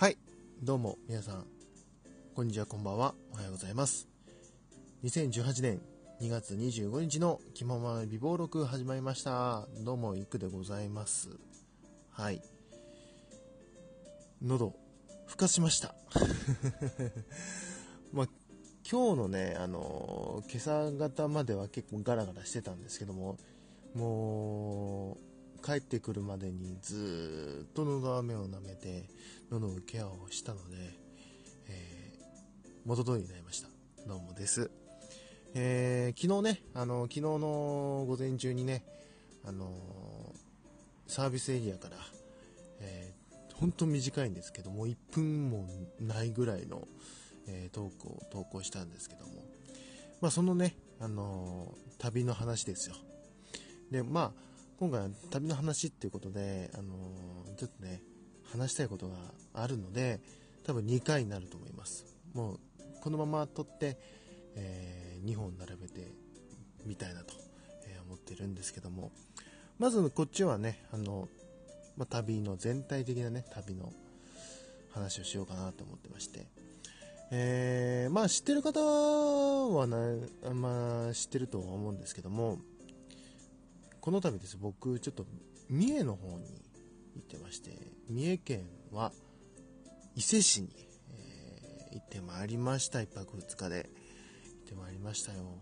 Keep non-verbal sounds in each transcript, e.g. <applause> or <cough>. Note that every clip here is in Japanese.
はい、どうも皆さん、こんにちは、こんばんは、おはようございます。2018年2月25日の気まま美貌録始まりました。どうも、いくでございます。はい。喉、ふかしました。<laughs> まあ、今日のね、あのー今朝方までは結構ガラガラしてたんですけども、もう、帰ってくるまでにずっと喉飴を舐めて、喉のケアをしたので、えー元通りになりました。どうもです。えー昨日ね、あの、昨日の午前中にね、あのサービスエリアから、えー、ほんと短いんですけども、1分もないぐらいの、えートークを投稿したんですけども、まあそのね、あのー旅の話ですよ。で、まあ、今回は旅の話っていうことで、あのーちょっとね、話したいことがあるので、多分2回になると思います。もう、このまま撮って、え2本並べてみたいなと、えー思ってるんですけども、まずこっちはね、あの、まあ、旅の全体的なね、旅の話をしようかなと思ってまして、えーまあ知ってる方はな、まあ知ってるとは思うんですけども、この度です、僕ちょっと三重の方に行ってまして、三重県は伊勢市に、えー行ってまいりました、一泊二日で。行ってまいりましたよ。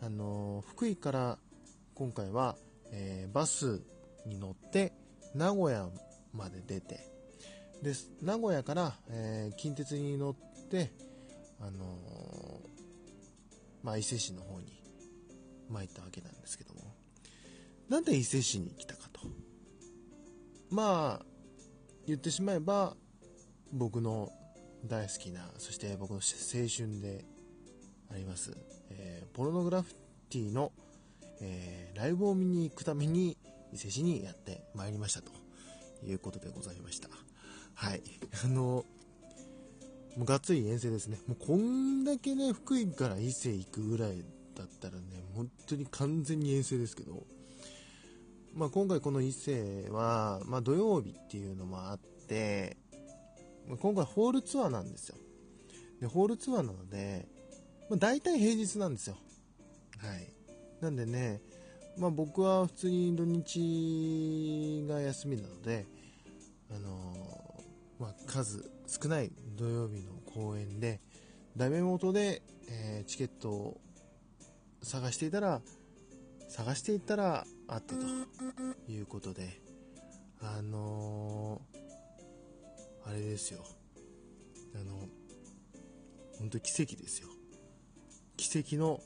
あのー福井から今回は、えーバスに乗って名古屋まで出て、で名古屋から、えー近鉄に乗って、あのまあ、伊勢市の方に参ったわけなんですけどもなんで伊勢市に来たかと。まあ言ってしまえば僕の大好きなそして僕の青春であります、えーポルノグラフィティの、えーライブを見に行くために伊勢市にやってまいりましたということでございました。はい。<laughs> あのもうがっつり遠征ですね。もうこんだけね福井から伊勢行くぐらいだったらね本当に完全に遠征ですけど。まあ、今回この伊勢は、まあ、土曜日っていうのもあって、まあ今回ホールツアーなんですよ。で、ホールツアーなので、まあ、大体平日なんですよ。はい。なんでね、まあ僕は普通に土日が休みなので、あのーまあ数少ない土曜日の公演で、ダメ元で、えーチケットを探していたら、探していったらあったということで、あのーあれですよ。あの、本当奇跡ですよ。奇跡の、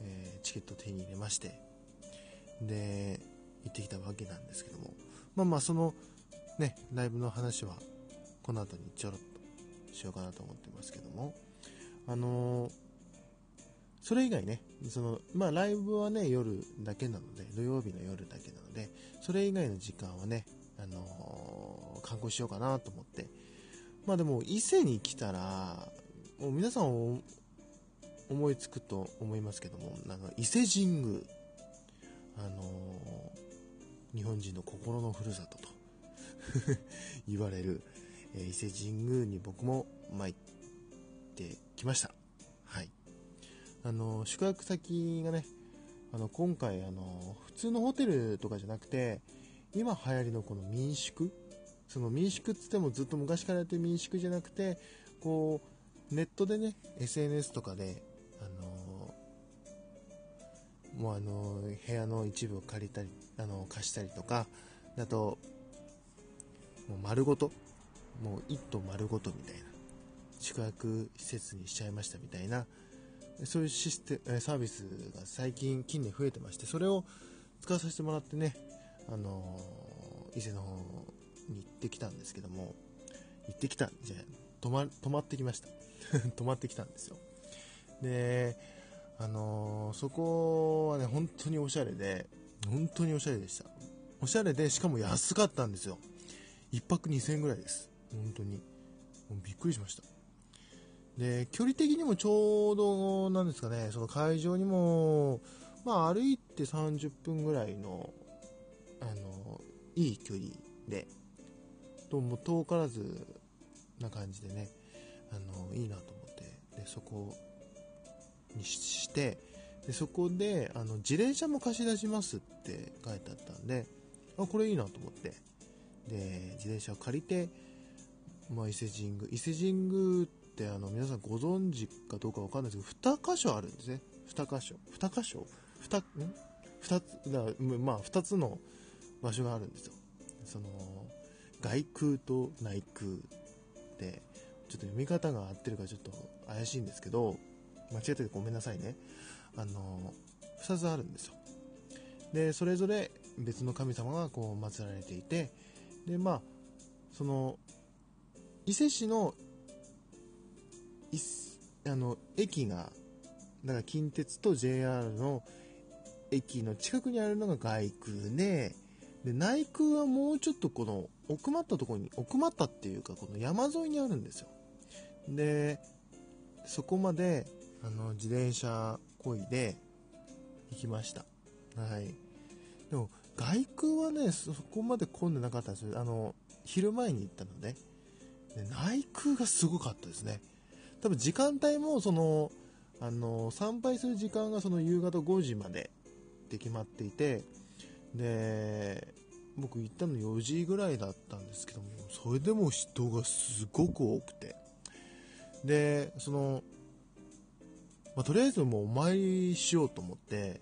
えーチケットを手に入れまして、で、行ってきたわけなんですけども、まあまあその、ね、ライブの話は、この後にちょろっとしようかなと思ってますけども、あのーそれ以外ね、その、まあライブはね、夜だけなので、土曜日の夜だけなので、それ以外の時間はね、あのー観光しようかなと思って。まあでも、伊勢に来たら、もう皆さん思いつくと思いますけども、あの、伊勢神宮、あのー日本人の心のふるさとと <laughs> 言われる、え伊勢神宮に僕も参ってきました。はい。あの宿泊先がねあの今回あの普通のホテルとかじゃなくて今流行りのこの民宿。その民宿っつってもずっと昔からやってる民宿じゃなくてこうネットでね SNS とかであのもうあの部屋の一部を借りたりあの貸したりとかあともう丸ごともう一棟丸ごとみたいな宿泊施設にしちゃいましたみたいなそういうシステえーサービスが最近近年増えてましてそれを使わさせてもらってね、あの伊勢の方に行ってきたんですけども行ってきたじゃあ泊ま泊まってきました。<laughs> 泊まってきたんですよ。であのそこはね本当におしゃれで本当におしゃれでした。おしゃれでしかも安かったんですよ。1泊2000円ぐらいです。本当に。びっくりしました。で距離的にもちょうどなんですかねその会場にもまあ歩いて30分ぐらいのあのいい距離でとも遠からずな感じでねあのいいなと思ってでそこにしてでそこであの自転車も貸し出しますって書いてあったんであこれいいなと思ってで自転車を借りて、まあ、伊勢神宮伊勢神宮ってあの皆さんご存知かどうかわかんないですけど2箇所あるんですね。2箇所。2箇所？2, ん？2つだまあ2つの場所があるんですよ。その外空と内空でちょっと読み方が合ってるかちょっと怪しいんですけど間違っててごめんなさいね。あの2つあるんですよ。でそれぞれ別の神様がこう祀られていてでまあその伊勢市のあの駅がだから近鉄と JR の駅の近くにあるのが外空でで内空はもうちょっとこの奥まったところに奥まったっていうかこの山沿いにあるんですよ。でそこまであの自転車こいで行きました。はい。でも外空はねそこまで混んでなかったんです。よあの昼前に行ったので。で内空がすごかったですね。多分時間帯もそのあの参拝する時間がその夕方5時までって決まっていてで僕行ったの4時ぐらいだったんですけどもそれでも人がすごく多くて。でその、まあ、とりあえずもうお参りしようと思って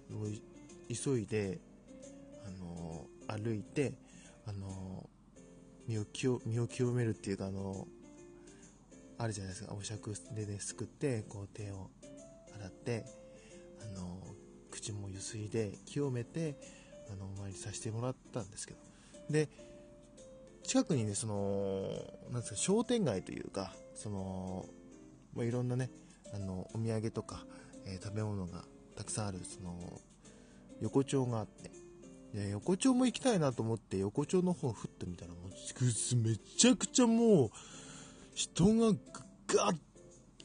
急いであの歩いてあの身を清身を清めるっていうかあのあるじゃないですか。お酌でですくってこう手を洗ってあの口もゆすいで清めてあのお参りさせてもらったんですけど。で近くにねそのなんですか商店街というかその、まあ、いろんなねあのお土産とか、えー、食べ物がたくさんあるその横丁があって。で横丁も行きたいなと思って横丁の方をふっと見たらもうめちゃくちゃもう人がガッ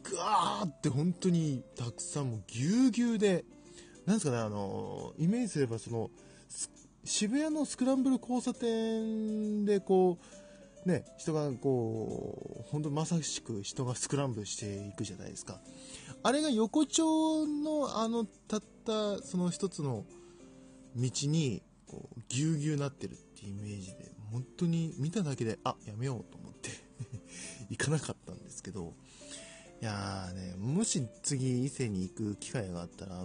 ガーって本当にたくさんもうぎゅうぎゅうでなんですかねあのイメージすればその渋谷のスクランブル交差点でこう、ね、人がこう、本当まさしく人がスクランブルしていくじゃないですか。あれが横丁のあの、たったその一つの道に、ぎゅうぎゅうなってるってイメージで、本当に見ただけで、あ、やめようと行かなかったんですけど、いやーね、もし次伊勢に行く機会があったら、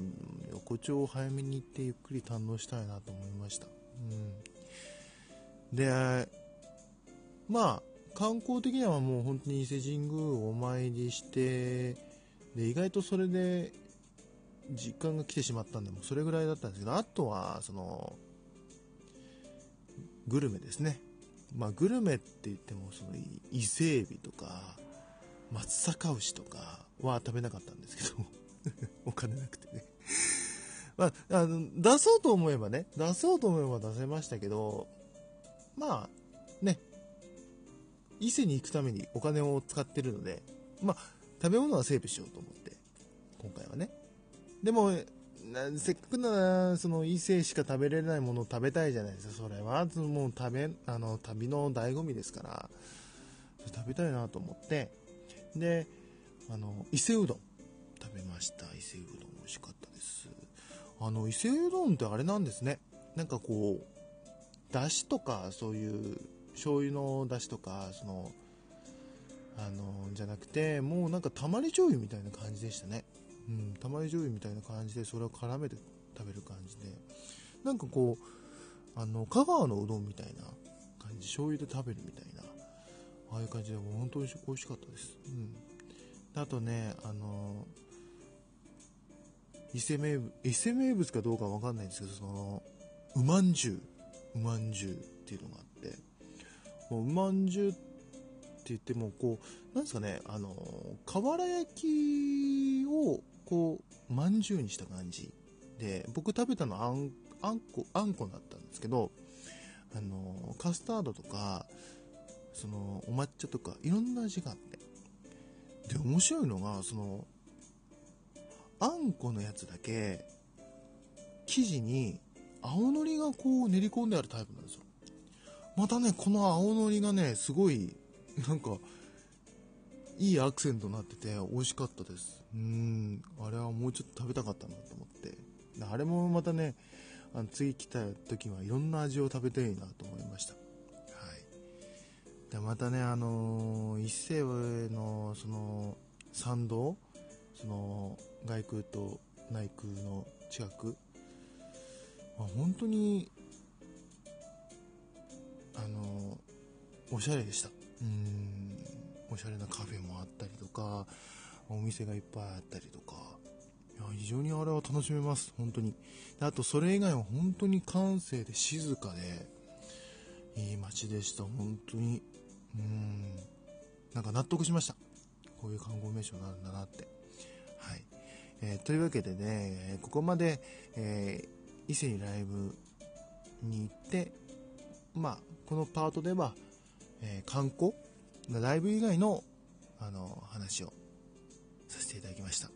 横丁を早めに行ってゆっくり堪能したいなと思いました。うん。で、まあ、観光的にはもう本当に伊勢神宮をお参りして、で、意外とそれで時間が来てしまったんで、もそれぐらいだったんですけど、あとは、その、グルメですね。まあ、グルメって言っても、その、伊勢海老とか、松阪牛とかは食べなかったんですけど <laughs> お金なくてねまあ、あの、出そうと思えばね、出そうと思えば出せましたけど、まあ、ね、伊勢に行くためにお金を使ってるので、まあ、食べ物はセーブしようと思って、今回はね。でも、せっかくなら、その伊勢しか食べれないものを食べたいじゃないですか。それは、もう食べ、あの、旅の醍醐味ですから、食べたいなと思って、であの伊勢うどん食べました。伊勢うどん美味しかったです。あの伊勢うどんってあれなんですね。なんかこうだしとかそういう醤油のだしとかそのあのじゃなくてもうなんかたまり醤油みたいな感じでしたね。うんたまり醤油みたいな感じでそれを絡めて食べる感じでなんかこうあの香川のうどんみたいな感じ醤油で食べるみたいなああいう感じでも本当に美味しかったです。うん。あとね、あの伊勢名物、伊勢名物かどうかわかんないんですけど、その、うまんじゅう、うまんじゅうっていうのがあって、もううまんじゅうって言っても、こう、なんですかね、あの、瓦焼きを、こう、まんじゅうにした感じで、僕食べたのあん、あんこ、あんこだったんですけど、あの、カスタードとか、そのお抹茶とかいろんな味があって。で面白いのがそのあんこのやつだけ生地に青のりがこう練り込んであるタイプなんですよ。またねこの青のりがねすごいなんかいいアクセントになってて美味しかったです。うん。あれはもうちょっと食べたかったなと思って。あれもまたねあの次来た時はいろんな味を食べたいなと思いました。はい。でまたねあのー、一世のその参道その外空と内空の近く、まあ、本当にあのー、おしゃれでした。うん。おしゃれなカフェもあったりとかお店がいっぱいあったりとか。いや非常にあれは楽しめます。本当に。あとそれ以外は本当に閑静で静かでいい街でした。本当に。うん。なんか納得しました。こういう観光名所になるんだなって。はい、えー、というわけでねここまで、えー、伊勢にライブに行ってまあこのパートでは、えー、観光ライブ以外のあの話をさせていただきました。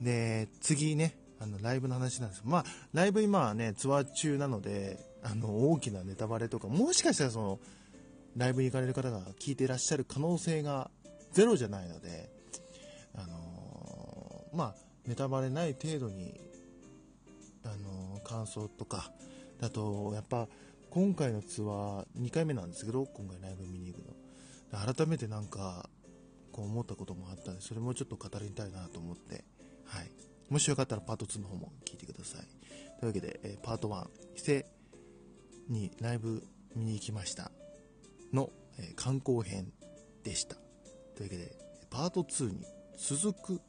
で次ねあのライブの話なんですまあライブ今はねツアー中なのであの大きなネタバレとかもしかしたらそのライブに行かれる方が聞いていらっしゃる可能性がゼロじゃないのであのー、まあネタバレない程度にあのー、感想とかだとやっぱ今回のツアー2回目なんですけど今回ライブ見に行くの。改めてなんかこう思ったこともあったんでそれもちょっと語りたいなと思って。はい。もしよかったらパート2の方も聞いてください。というわけで、えー、パート1伊勢にライブ見に行きました。の、えー、観光編でした。というわけでパート2に続く